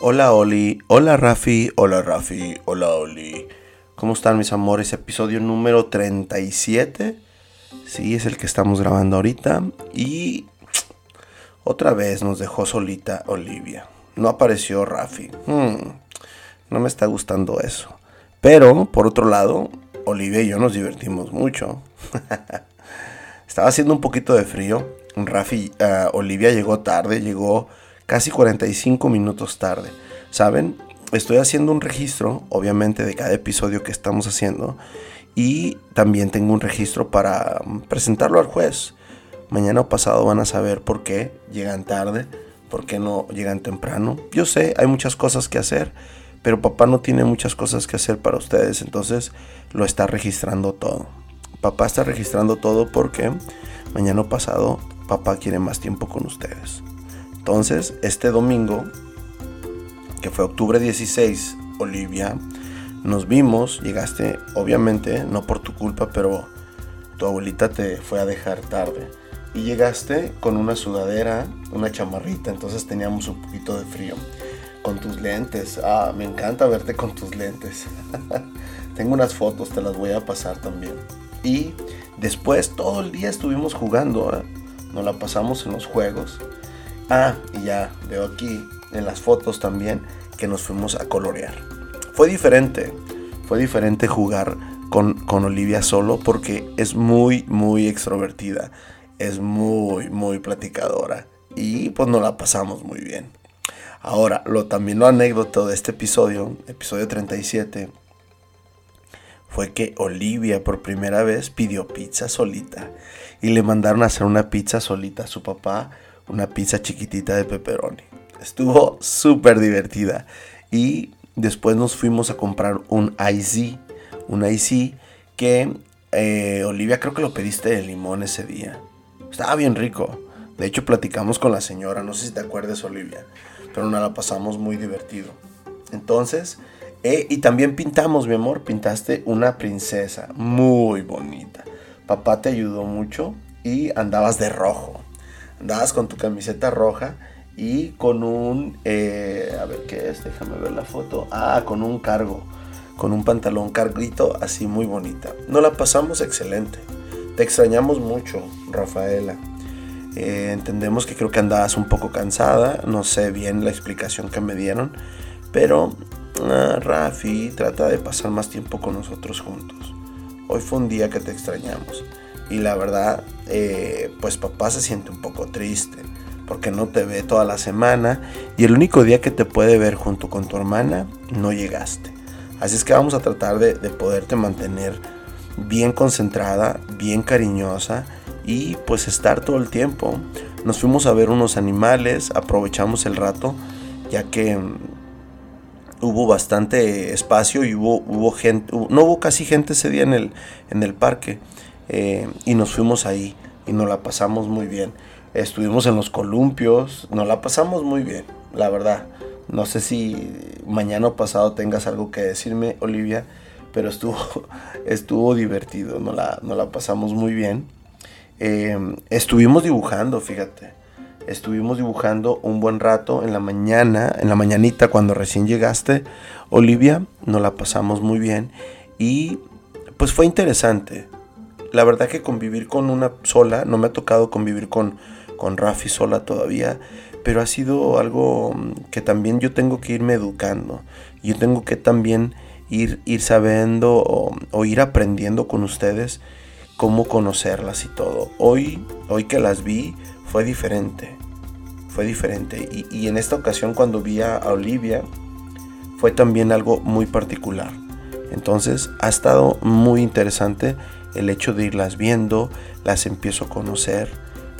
Hola Oli, hola Rafi, hola Rafi, hola Oli. ¿Cómo están mis amores? Episodio número 37. Sí, es el que estamos grabando ahorita. Y otra vez nos dejó solita Olivia. No apareció Rafi. Hmm, no me está gustando eso. Pero, por otro lado, Olivia y yo nos divertimos mucho. Estaba haciendo un poquito de frío. Rafi, uh, Olivia llegó tarde, llegó casi 45 minutos tarde. ¿Saben? Estoy haciendo un registro, obviamente, de cada episodio que estamos haciendo. Y también tengo un registro para presentarlo al juez. Mañana o pasado van a saber por qué llegan tarde, por qué no llegan temprano. Yo sé, hay muchas cosas que hacer, pero papá no tiene muchas cosas que hacer para ustedes, entonces lo está registrando todo. Papá está registrando todo porque mañana o pasado papá quiere más tiempo con ustedes. Entonces, este domingo, que fue octubre 16, Olivia, nos vimos, llegaste, obviamente, no por tu culpa, pero tu abuelita te fue a dejar tarde. Y llegaste con una sudadera, una chamarrita, entonces teníamos un poquito de frío. Con tus lentes, ah, me encanta verte con tus lentes. Tengo unas fotos, te las voy a pasar también. Y después todo el día estuvimos jugando, ¿eh? nos la pasamos en los juegos. Ah, y ya veo aquí en las fotos también que nos fuimos a colorear. Fue diferente, fue diferente jugar con, con Olivia solo porque es muy, muy extrovertida, es muy, muy platicadora y pues nos la pasamos muy bien. Ahora, lo, también lo anécdota de este episodio, episodio 37, fue que Olivia por primera vez pidió pizza solita y le mandaron a hacer una pizza solita a su papá una pizza chiquitita de pepperoni. Estuvo súper divertida. Y después nos fuimos a comprar un IC. Un IC que eh, Olivia creo que lo pediste de limón ese día. Estaba bien rico. De hecho platicamos con la señora. No sé si te acuerdas Olivia. Pero nos la pasamos muy divertido. Entonces... Eh, y también pintamos, mi amor. Pintaste una princesa. Muy bonita. Papá te ayudó mucho. Y andabas de rojo andabas con tu camiseta roja y con un, eh, a ver qué es, déjame ver la foto, ah, con un cargo, con un pantalón carguito así muy bonita. Nos la pasamos excelente. Te extrañamos mucho, Rafaela. Eh, entendemos que creo que andabas un poco cansada, no sé bien la explicación que me dieron, pero ah, Rafi trata de pasar más tiempo con nosotros juntos. Hoy fue un día que te extrañamos. Y la verdad, eh, pues papá se siente un poco triste porque no te ve toda la semana y el único día que te puede ver junto con tu hermana no llegaste. Así es que vamos a tratar de, de poderte mantener bien concentrada, bien cariñosa y pues estar todo el tiempo. Nos fuimos a ver unos animales, aprovechamos el rato ya que mm, hubo bastante espacio y hubo, hubo gente, no hubo casi gente ese día en el, en el parque. Eh, y nos fuimos ahí y nos la pasamos muy bien. Estuvimos en los columpios, nos la pasamos muy bien, la verdad. No sé si mañana o pasado tengas algo que decirme, Olivia, pero estuvo, estuvo divertido, nos la, la pasamos muy bien. Eh, estuvimos dibujando, fíjate. Estuvimos dibujando un buen rato en la mañana, en la mañanita cuando recién llegaste, Olivia, nos la pasamos muy bien y pues fue interesante la verdad que convivir con una sola, no me ha tocado convivir con, con Rafi sola todavía, pero ha sido algo mm, que también yo tengo que irme educando. Yo tengo que también ir, ir sabiendo o, ir aprendiendo con ustedes cómo conocerlas y todo. Hoy, hoy que las vi fue diferente. Fue diferente. Y, y en esta ocasión cuando vi a Olivia fue también algo muy particular. Entonces ha estado muy interesante el hecho de irlas viendo, las empiezo a conocer.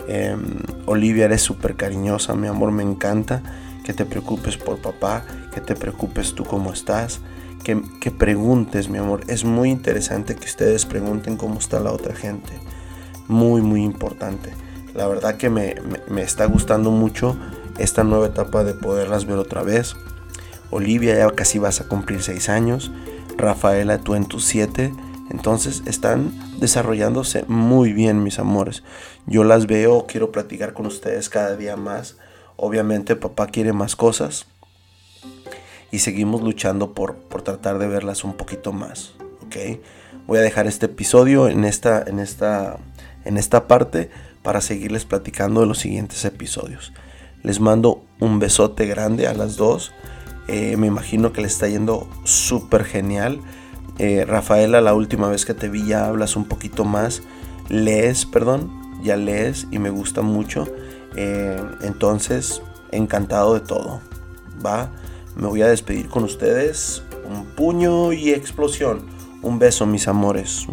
Em, Olivia, eres súper cariñosa, mi amor, me encanta que te preocupes por papá, que te preocupes tú cómo estás, que, que preguntes, mi amor. Es muy interesante que ustedes pregunten cómo está la otra gente. Muy, muy importante. La verdad que me, me está gustando mucho esta nueva etapa de poderlas ver otra vez. Olivia ya casi vas a cumplir 6 años. Rafaela, tú en tus 7 entonces están desarrollándose muy bien, mis amores. Yo las veo, quiero platicar con ustedes cada día más. Obviamente papá quiere más cosas. y seguimos luchando por, por tratar de verlas un poquito más. Voy a dejar este episodio en esta, en esta, en esta parte para seguirles platicando de los siguientes episodios. Les mando un besote grande a las dos. Eh, me imagino que le está yendo súper genial. Eh, Rafaela, la última vez que te vi ya hablas un poquito más. Lees, perdón, ya lees y me gusta mucho. Eh, entonces, encantado de todo. Va, me voy a despedir con ustedes. Un puño y explosión. Un beso, mis amores.